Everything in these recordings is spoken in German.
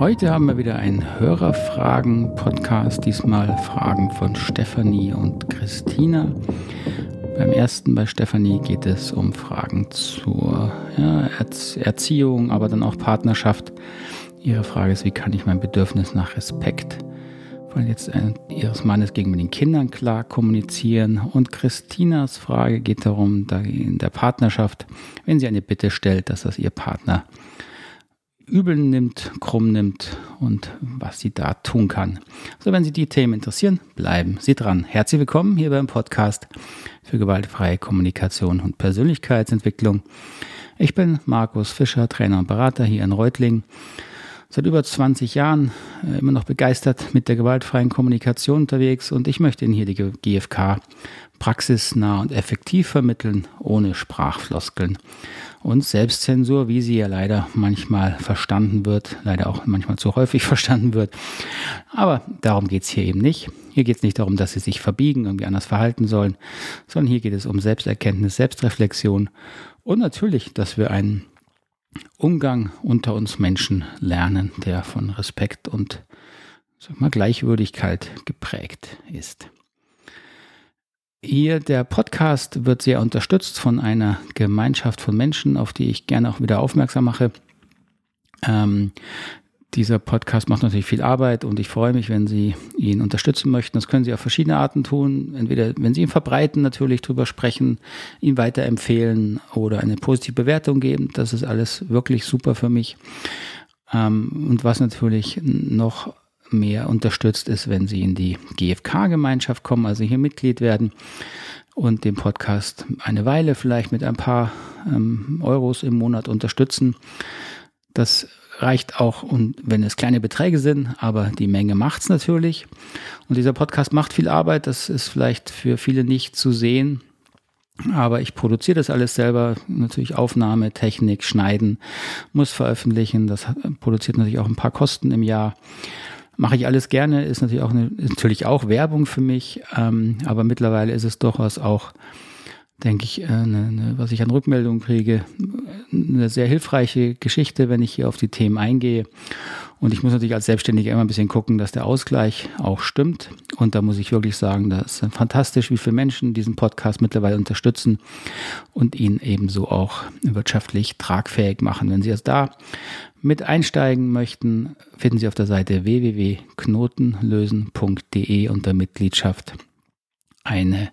Heute haben wir wieder einen Hörerfragen-Podcast, diesmal Fragen von Stefanie und Christina. Beim ersten bei Stefanie geht es um Fragen zur ja, Erziehung, aber dann auch Partnerschaft. Ihre Frage ist, wie kann ich mein Bedürfnis nach Respekt von jetzt ihres Mannes gegenüber den Kindern klar kommunizieren. Und Christinas Frage geht darum, da in der Partnerschaft, wenn sie eine Bitte stellt, dass das ihr Partner übel nimmt, krumm nimmt und was sie da tun kann. Also wenn Sie die Themen interessieren, bleiben Sie dran. Herzlich willkommen hier beim Podcast für gewaltfreie Kommunikation und Persönlichkeitsentwicklung. Ich bin Markus Fischer, Trainer und Berater hier in Reutlingen seit über 20 Jahren äh, immer noch begeistert mit der gewaltfreien Kommunikation unterwegs und ich möchte Ihnen hier die GfK praxisnah und effektiv vermitteln, ohne Sprachfloskeln. Und Selbstzensur, wie sie ja leider manchmal verstanden wird, leider auch manchmal zu häufig verstanden wird. Aber darum geht es hier eben nicht. Hier geht es nicht darum, dass sie sich verbiegen, irgendwie anders verhalten sollen, sondern hier geht es um Selbsterkenntnis, Selbstreflexion und natürlich, dass wir einen Umgang unter uns Menschen lernen, der von Respekt und sag mal, Gleichwürdigkeit geprägt ist. Hier der Podcast wird sehr unterstützt von einer Gemeinschaft von Menschen, auf die ich gerne auch wieder aufmerksam mache. Ähm, dieser Podcast macht natürlich viel Arbeit und ich freue mich, wenn Sie ihn unterstützen möchten. Das können Sie auf verschiedene Arten tun. Entweder, wenn Sie ihn verbreiten, natürlich drüber sprechen, ihn weiterempfehlen oder eine positive Bewertung geben. Das ist alles wirklich super für mich. Ähm, und was natürlich noch mehr unterstützt ist, wenn Sie in die GFK-Gemeinschaft kommen, also hier Mitglied werden und den Podcast eine Weile vielleicht mit ein paar ähm, Euros im Monat unterstützen. Das reicht auch, und wenn es kleine Beträge sind, aber die Menge macht es natürlich. Und dieser Podcast macht viel Arbeit, das ist vielleicht für viele nicht zu sehen. Aber ich produziere das alles selber, natürlich Aufnahme, Technik, Schneiden, muss veröffentlichen. Das produziert natürlich auch ein paar Kosten im Jahr. Mache ich alles gerne, ist natürlich auch, eine, natürlich auch Werbung für mich, ähm, aber mittlerweile ist es durchaus auch denke ich, äh, eine, was ich an Rückmeldungen kriege, eine sehr hilfreiche Geschichte, wenn ich hier auf die Themen eingehe. Und ich muss natürlich als Selbstständiger immer ein bisschen gucken, dass der Ausgleich auch stimmt. Und da muss ich wirklich sagen, das ist fantastisch, wie viele Menschen diesen Podcast mittlerweile unterstützen und ihn ebenso auch wirtschaftlich tragfähig machen. Wenn Sie erst da mit einsteigen möchten, finden Sie auf der Seite www.knotenlösen.de unter Mitgliedschaft eine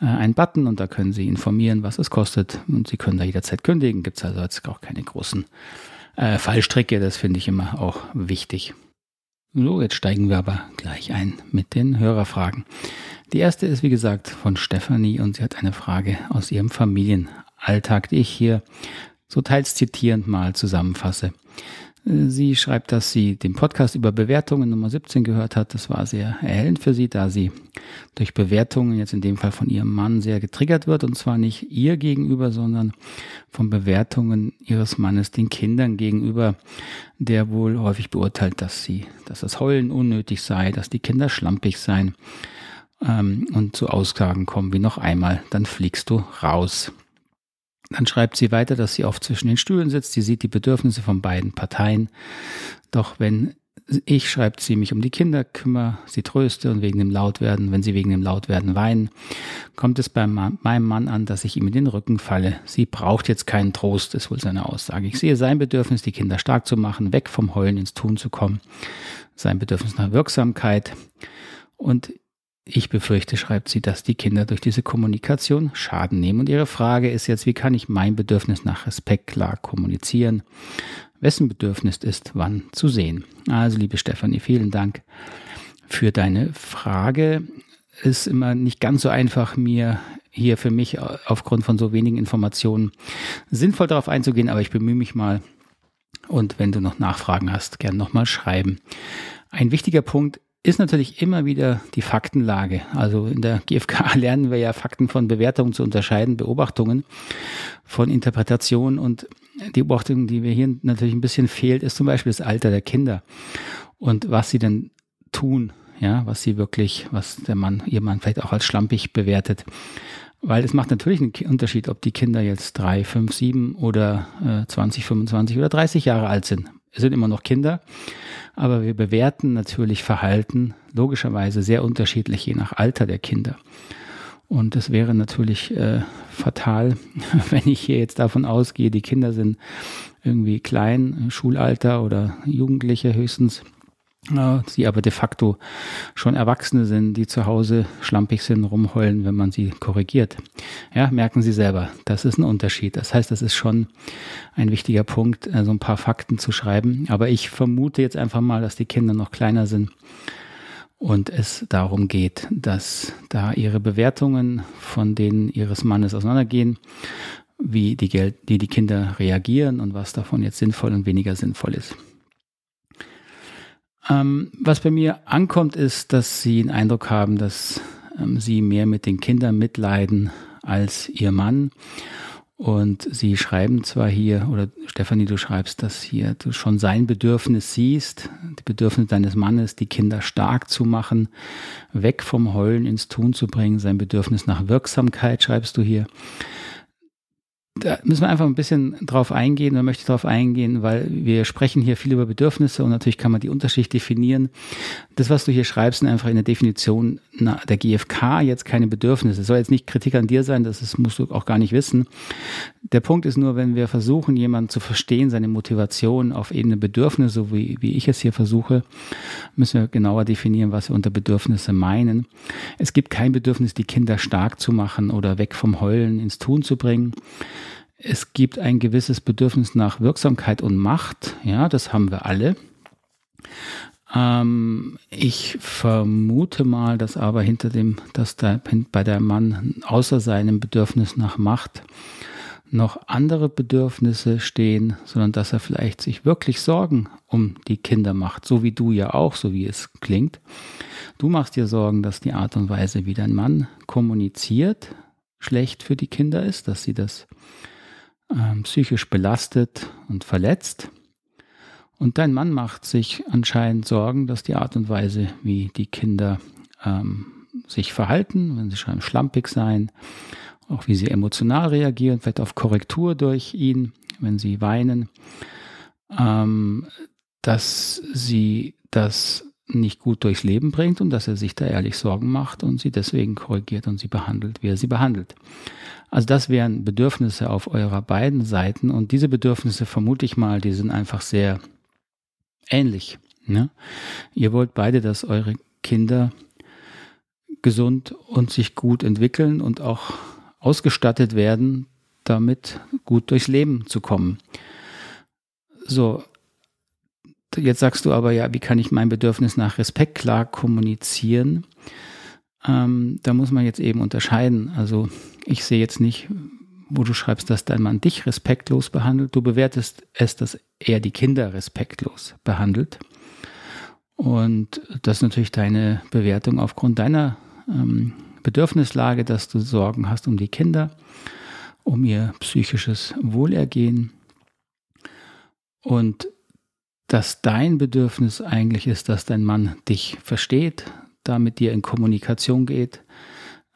äh, einen Button und da können Sie informieren, was es kostet und Sie können da jederzeit kündigen. Gibt es also jetzt auch keine großen äh, Fallstricke, das finde ich immer auch wichtig. So, jetzt steigen wir aber gleich ein mit den Hörerfragen. Die erste ist, wie gesagt, von Stefanie und sie hat eine Frage aus ihrem Familienalltag, die ich hier so teils zitierend mal zusammenfasse. Sie schreibt, dass sie den Podcast über Bewertungen Nummer 17 gehört hat. Das war sehr erhellend für sie, da sie durch Bewertungen, jetzt in dem Fall von ihrem Mann, sehr getriggert wird. Und zwar nicht ihr gegenüber, sondern von Bewertungen ihres Mannes den Kindern gegenüber, der wohl häufig beurteilt, dass sie, dass das Heulen unnötig sei, dass die Kinder schlampig seien ähm, und zu Aussagen kommen wie noch einmal, dann fliegst du raus. Dann schreibt sie weiter, dass sie oft zwischen den Stühlen sitzt. Sie sieht die Bedürfnisse von beiden Parteien. Doch wenn ich, schreibt sie, mich um die Kinder kümmere, sie tröste und wegen dem Lautwerden, wenn sie wegen dem Lautwerden weinen, kommt es bei meinem Mann an, dass ich ihm in den Rücken falle. Sie braucht jetzt keinen Trost, ist wohl seine Aussage. Ich sehe sein Bedürfnis, die Kinder stark zu machen, weg vom Heulen ins Tun zu kommen. Sein Bedürfnis nach Wirksamkeit. Und ich befürchte, schreibt sie, dass die Kinder durch diese Kommunikation Schaden nehmen. Und ihre Frage ist jetzt, wie kann ich mein Bedürfnis nach Respekt klar kommunizieren? Wessen Bedürfnis ist wann zu sehen? Also, liebe Stefanie, vielen Dank für deine Frage. Ist immer nicht ganz so einfach, mir hier für mich aufgrund von so wenigen Informationen sinnvoll darauf einzugehen, aber ich bemühe mich mal. Und wenn du noch Nachfragen hast, gern nochmal schreiben. Ein wichtiger Punkt ist natürlich immer wieder die Faktenlage. Also in der GfK lernen wir ja Fakten von Bewertungen zu unterscheiden, Beobachtungen von Interpretation und die Beobachtung, die mir hier natürlich ein bisschen fehlt, ist zum Beispiel das Alter der Kinder und was sie denn tun, ja, was sie wirklich, was der Mann, ihr Mann vielleicht auch als schlampig bewertet. Weil es macht natürlich einen Unterschied, ob die Kinder jetzt drei, fünf, sieben oder äh, 20, 25 oder 30 Jahre alt sind sind immer noch Kinder, aber wir bewerten natürlich Verhalten logischerweise sehr unterschiedlich je nach Alter der Kinder. Und es wäre natürlich äh, fatal, wenn ich hier jetzt davon ausgehe, die Kinder sind irgendwie klein, Schulalter oder Jugendliche höchstens, sie aber de facto schon Erwachsene sind, die zu Hause schlampig sind, rumheulen, wenn man sie korrigiert. Ja, merken Sie selber, das ist ein Unterschied. Das heißt, das ist schon ein wichtiger Punkt, äh, so ein paar Fakten zu schreiben. Aber ich vermute jetzt einfach mal, dass die Kinder noch kleiner sind und es darum geht, dass da ihre Bewertungen von denen ihres Mannes auseinandergehen, wie die, Geld, die, die Kinder reagieren und was davon jetzt sinnvoll und weniger sinnvoll ist. Ähm, was bei mir ankommt, ist, dass sie den Eindruck haben, dass ähm, sie mehr mit den Kindern mitleiden als ihr Mann. Und sie schreiben zwar hier, oder Stefanie, du schreibst, dass hier du schon sein Bedürfnis siehst, die Bedürfnis deines Mannes, die Kinder stark zu machen, weg vom Heulen ins Tun zu bringen, sein Bedürfnis nach Wirksamkeit, schreibst du hier da müssen wir einfach ein bisschen drauf eingehen, da möchte ich drauf eingehen, weil wir sprechen hier viel über Bedürfnisse und natürlich kann man die Unterschicht definieren. Das, was du hier schreibst, sind einfach in der Definition der GfK jetzt keine Bedürfnisse. Es soll jetzt nicht Kritik an dir sein, das musst du auch gar nicht wissen. Der Punkt ist nur, wenn wir versuchen, jemanden zu verstehen, seine Motivation auf Ebene Bedürfnisse, so wie, wie ich es hier versuche, müssen wir genauer definieren, was wir unter Bedürfnisse meinen. Es gibt kein Bedürfnis, die Kinder stark zu machen oder weg vom Heulen ins Tun zu bringen. Es gibt ein gewisses Bedürfnis nach Wirksamkeit und Macht. Ja, das haben wir alle. Ähm, ich vermute mal, dass aber hinter dem, dass da bei der Mann außer seinem Bedürfnis nach Macht noch andere Bedürfnisse stehen, sondern dass er vielleicht sich wirklich Sorgen um die Kinder macht, so wie du ja auch, so wie es klingt. Du machst dir Sorgen, dass die Art und Weise, wie dein Mann kommuniziert, schlecht für die Kinder ist, dass sie das äh, psychisch belastet und verletzt. Und dein Mann macht sich anscheinend Sorgen, dass die Art und Weise, wie die Kinder ähm, sich verhalten, wenn sie schon schlampig sein, auch wie sie emotional reagieren, vielleicht auf Korrektur durch ihn, wenn sie weinen, ähm, dass sie das nicht gut durchs Leben bringt und dass er sich da ehrlich Sorgen macht und sie deswegen korrigiert und sie behandelt, wie er sie behandelt. Also das wären Bedürfnisse auf eurer beiden Seiten und diese Bedürfnisse vermute ich mal, die sind einfach sehr ähnlich. Ne? Ihr wollt beide, dass eure Kinder gesund und sich gut entwickeln und auch ausgestattet werden, damit gut durchs Leben zu kommen. So, jetzt sagst du aber ja, wie kann ich mein Bedürfnis nach Respekt klar kommunizieren? Ähm, da muss man jetzt eben unterscheiden. Also ich sehe jetzt nicht, wo du schreibst, dass dein Mann dich respektlos behandelt. Du bewertest es, dass er die Kinder respektlos behandelt. Und das ist natürlich deine Bewertung aufgrund deiner ähm, Bedürfnislage, dass du Sorgen hast um die Kinder, um ihr psychisches Wohlergehen. Und dass dein Bedürfnis eigentlich ist, dass dein Mann dich versteht, da mit dir in Kommunikation geht,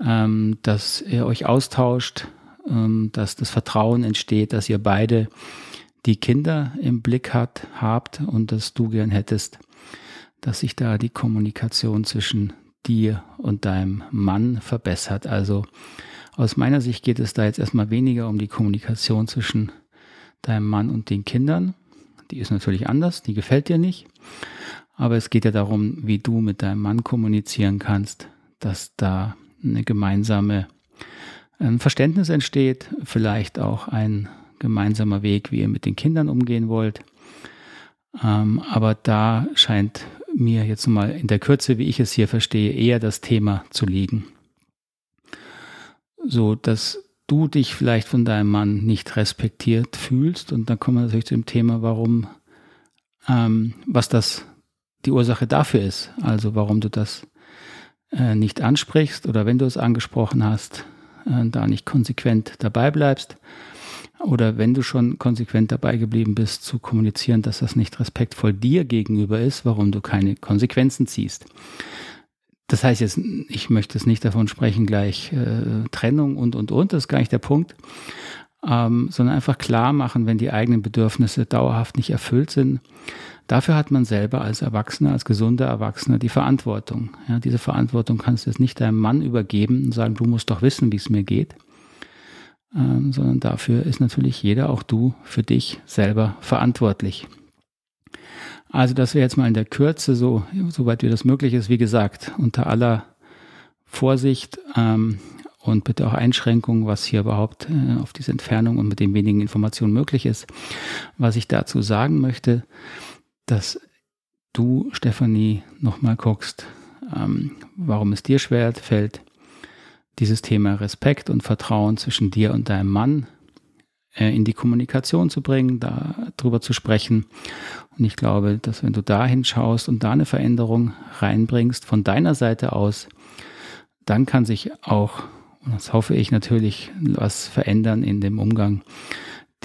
ähm, dass ihr euch austauscht, ähm, dass das Vertrauen entsteht, dass ihr beide die Kinder im Blick hat, habt und dass du gern hättest, dass sich da die Kommunikation zwischen dir und deinem Mann verbessert. Also aus meiner Sicht geht es da jetzt erstmal weniger um die Kommunikation zwischen deinem Mann und den Kindern. Die ist natürlich anders, die gefällt dir nicht. Aber es geht ja darum, wie du mit deinem Mann kommunizieren kannst, dass da eine gemeinsame ein Verständnis entsteht, vielleicht auch ein gemeinsamer Weg, wie ihr mit den Kindern umgehen wollt. Ähm, aber da scheint mir jetzt mal in der Kürze, wie ich es hier verstehe, eher das Thema zu liegen. So, dass du dich vielleicht von deinem Mann nicht respektiert fühlst. Und dann kommen wir natürlich zu dem Thema, warum, ähm, was das die Ursache dafür ist. Also warum du das äh, nicht ansprichst oder wenn du es angesprochen hast, äh, da nicht konsequent dabei bleibst. Oder wenn du schon konsequent dabei geblieben bist, zu kommunizieren, dass das nicht respektvoll dir gegenüber ist, warum du keine Konsequenzen ziehst. Das heißt jetzt, ich möchte es nicht davon sprechen, gleich äh, Trennung und, und, und, das ist gar nicht der Punkt. ähm, sondern einfach klar machen, wenn die eigenen Bedürfnisse dauerhaft nicht erfüllt sind. Dafür hat man selber als Erwachsener, als gesunder Erwachsener die Verantwortung. Ja, diese Verantwortung kannst du jetzt nicht deinem Mann übergeben und sagen, du musst doch wissen, wie es mir geht, ähm, sondern dafür ist natürlich jeder, auch du, für dich selber verantwortlich. Also das wäre jetzt mal in der Kürze so, soweit wie das möglich ist. Wie gesagt, unter aller Vorsicht ähm, und bitte auch Einschränkungen, was hier überhaupt äh, auf diese Entfernung und mit den wenigen Informationen möglich ist. Was ich dazu sagen möchte, dass du, Stefanie, nochmal guckst, ähm, warum es dir schwer fällt, dieses Thema Respekt und Vertrauen zwischen dir und deinem Mann äh, in die Kommunikation zu bringen, darüber zu sprechen. Und ich glaube, dass wenn du da hinschaust und da eine Veränderung reinbringst von deiner Seite aus, dann kann sich auch und das hoffe ich natürlich, was verändern in dem Umgang,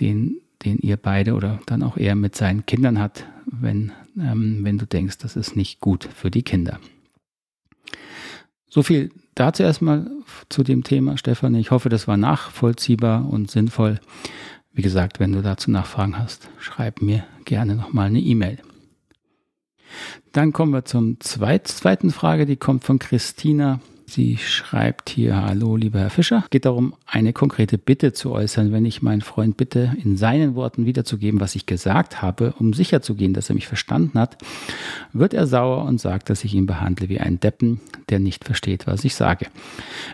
den, den ihr beide oder dann auch er mit seinen Kindern hat, wenn, ähm, wenn du denkst, das ist nicht gut für die Kinder. So viel dazu erstmal zu dem Thema, Stefan. Ich hoffe, das war nachvollziehbar und sinnvoll. Wie gesagt, wenn du dazu Nachfragen hast, schreib mir gerne nochmal eine E-Mail. Dann kommen wir zweit, zweiten Frage, die kommt von Christina. Sie schreibt hier, hallo lieber Herr Fischer, geht darum, eine konkrete Bitte zu äußern, wenn ich meinen Freund bitte, in seinen Worten wiederzugeben, was ich gesagt habe, um sicherzugehen, dass er mich verstanden hat, wird er sauer und sagt, dass ich ihn behandle wie einen Deppen, der nicht versteht, was ich sage.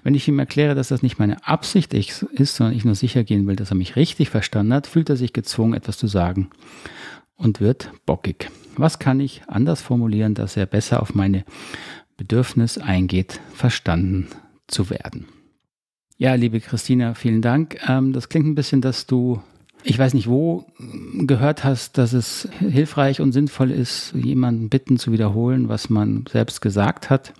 Wenn ich ihm erkläre, dass das nicht meine Absicht ist, sondern ich nur sicher gehen will, dass er mich richtig verstanden hat, fühlt er sich gezwungen, etwas zu sagen und wird bockig. Was kann ich anders formulieren, dass er besser auf meine Bedürfnis eingeht, verstanden zu werden. Ja, liebe Christina, vielen Dank. Ähm, das klingt ein bisschen, dass du, ich weiß nicht wo, gehört hast, dass es hilfreich und sinnvoll ist, jemanden bitten zu wiederholen, was man selbst gesagt hat,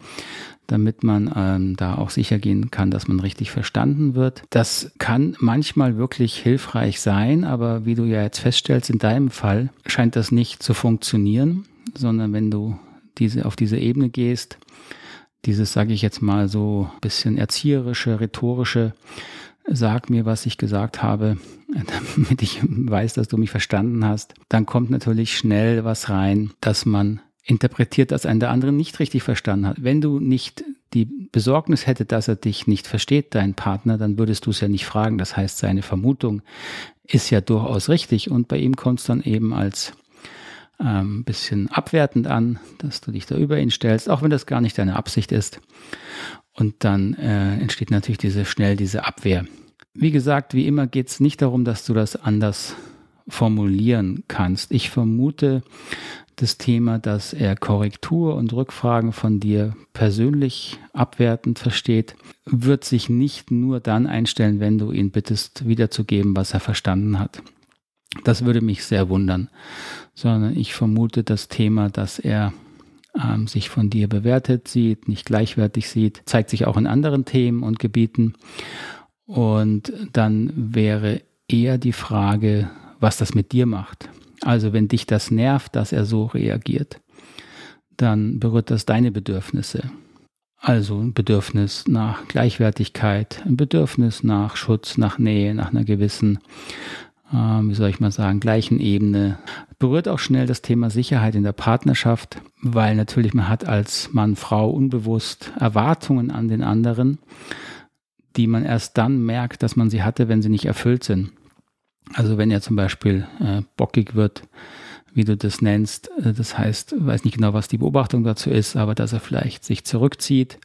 damit man ähm, da auch sicher gehen kann, dass man richtig verstanden wird. Das kann manchmal wirklich hilfreich sein, aber wie du ja jetzt feststellst, in deinem Fall scheint das nicht zu funktionieren, sondern wenn du diese, auf diese Ebene gehst, dieses, sage ich jetzt mal so, bisschen erzieherische, rhetorische, sag mir, was ich gesagt habe, damit ich weiß, dass du mich verstanden hast, dann kommt natürlich schnell was rein, dass man interpretiert, dass ein der andere nicht richtig verstanden hat. Wenn du nicht die Besorgnis hätte, dass er dich nicht versteht, dein Partner, dann würdest du es ja nicht fragen. Das heißt, seine Vermutung ist ja durchaus richtig und bei ihm kommt es dann eben als ähm, bisschen abwertend an, dass du dich da über ihn stellst, auch wenn das gar nicht deine Absicht ist. Und dann äh, entsteht natürlich diese schnell diese Abwehr. Wie gesagt, wie immer geht es nicht darum, dass du das anders formulieren kannst. Ich vermute das Thema, dass er Korrektur und Rückfragen von dir persönlich abwertend versteht, wird sich nicht nur dann einstellen, wenn du ihn bittest, wiederzugeben, was er verstanden hat. Das würde mich sehr wundern, sondern ich vermute das Thema, dass er ähm, sich von dir bewertet sieht, nicht gleichwertig sieht, zeigt sich auch in anderen Themen und Gebieten. Und dann wäre eher die Frage, was das mit dir macht. Also wenn dich das nervt, dass er so reagiert, dann berührt das deine Bedürfnisse. Also ein Bedürfnis nach Gleichwertigkeit, ein Bedürfnis nach Schutz, nach Nähe, nach einer gewissen wie soll ich mal sagen, gleichen Ebene. Berührt auch schnell das Thema Sicherheit in der Partnerschaft, weil natürlich man hat als Mann, Frau unbewusst Erwartungen an den anderen, die man erst dann merkt, dass man sie hatte, wenn sie nicht erfüllt sind. Also wenn er zum Beispiel äh, bockig wird, wie du das nennst, äh, das heißt, weiß nicht genau, was die Beobachtung dazu ist, aber dass er vielleicht sich zurückzieht,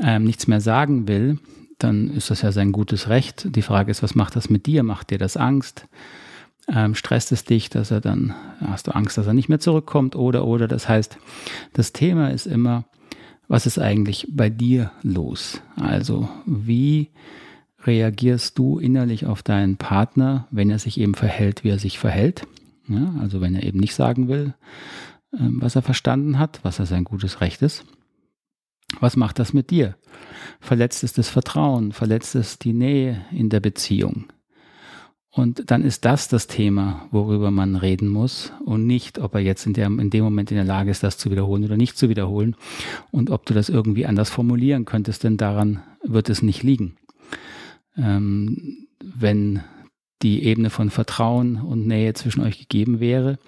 ähm, nichts mehr sagen will, dann ist das ja sein gutes Recht. Die Frage ist, was macht das mit dir? Macht dir das Angst? Ähm, stresst es dich, dass er dann, hast du Angst, dass er nicht mehr zurückkommt oder, oder. Das heißt, das Thema ist immer, was ist eigentlich bei dir los? Also, wie reagierst du innerlich auf deinen Partner, wenn er sich eben verhält, wie er sich verhält? Ja, also, wenn er eben nicht sagen will, ähm, was er verstanden hat, was er sein gutes Recht ist. Was macht das mit dir? Verletzt es das Vertrauen, verletzt es die Nähe in der Beziehung. Und dann ist das das Thema, worüber man reden muss und nicht, ob er jetzt in, der, in dem Moment in der Lage ist, das zu wiederholen oder nicht zu wiederholen und ob du das irgendwie anders formulieren könntest, denn daran wird es nicht liegen. Ähm, wenn die Ebene von Vertrauen und Nähe zwischen euch gegeben wäre,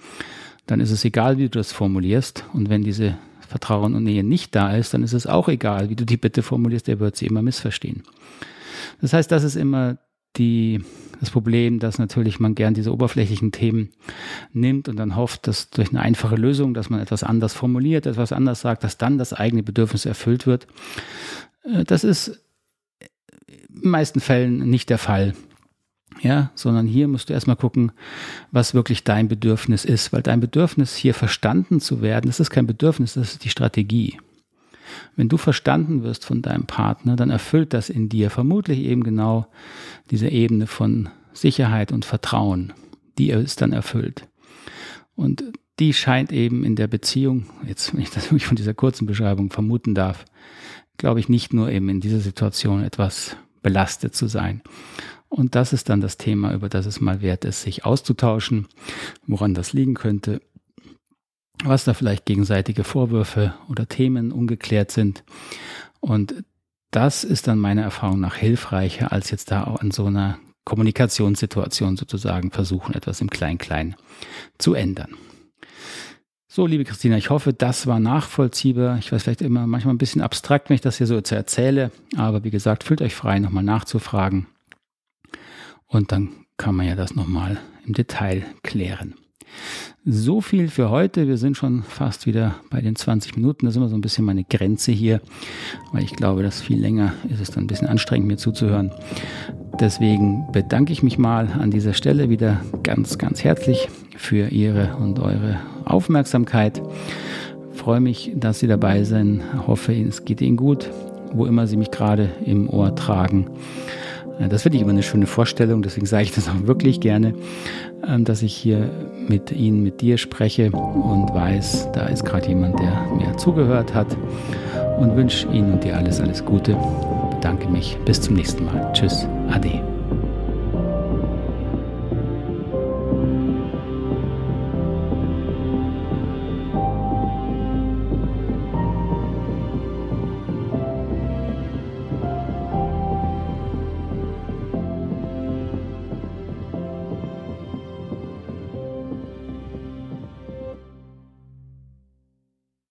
dann ist es egal, wie du das formulierst. Und wenn diese Vertrauen und Nähe nicht da ist, dann ist es auch egal, wie du die Bitte formulierst, der wird sie immer missverstehen. Das heißt, das ist immer die, das Problem, dass natürlich man gern diese oberflächlichen Themen nimmt und dann hofft, dass durch eine einfache Lösung, dass man etwas anders formuliert, etwas anders sagt, dass dann das eigene Bedürfnis erfüllt wird. Äh, das ist in den meisten Fällen nicht der Fall. Ja, sondern hier musst du erstmal gucken, was wirklich dein Bedürfnis ist, weil dein Bedürfnis hier verstanden zu werden, das ist kein Bedürfnis, das ist die Strategie. Wenn du verstanden wirst von deinem Partner, dann erfüllt das in dir vermutlich eben genau diese Ebene von Sicherheit und Vertrauen, die ist dann erfüllt. Und die scheint eben in der Beziehung, jetzt wenn ich das wirklich von dieser kurzen Beschreibung vermuten darf, glaube ich nicht nur eben in dieser Situation etwas belastet zu sein. Und das ist dann das Thema, über das es mal wert ist, sich auszutauschen, woran das liegen könnte was da vielleicht gegenseitige Vorwürfe oder Themen ungeklärt sind. Und das ist dann meiner Erfahrung nach hilfreicher, als jetzt da auch an so einer Kommunikationssituation sozusagen versuchen, etwas im Klein-Klein zu ändern. So, liebe Christina, ich hoffe, das war nachvollziehbar. Ich weiß vielleicht immer manchmal ein bisschen abstrakt, wenn ich das hier so erzähle, aber wie gesagt, fühlt euch frei, nochmal nachzufragen. Und dann kann man ja das nochmal im Detail klären. So viel für heute. Wir sind schon fast wieder bei den 20 Minuten. Das ist immer so ein bisschen meine Grenze hier, weil ich glaube, dass viel länger ist es dann ein bisschen anstrengend, mir zuzuhören. Deswegen bedanke ich mich mal an dieser Stelle wieder ganz, ganz herzlich für Ihre und eure Aufmerksamkeit. Freue mich, dass Sie dabei sind. Hoffe, es geht Ihnen gut, wo immer Sie mich gerade im Ohr tragen. Das finde ich immer eine schöne Vorstellung, deswegen sage ich das auch wirklich gerne, ähm, dass ich hier mit Ihnen, mit dir spreche und weiß, da ist gerade jemand, der mir zugehört hat und wünsche Ihnen und dir alles, alles Gute. Bedanke mich. Bis zum nächsten Mal. Tschüss. Ade.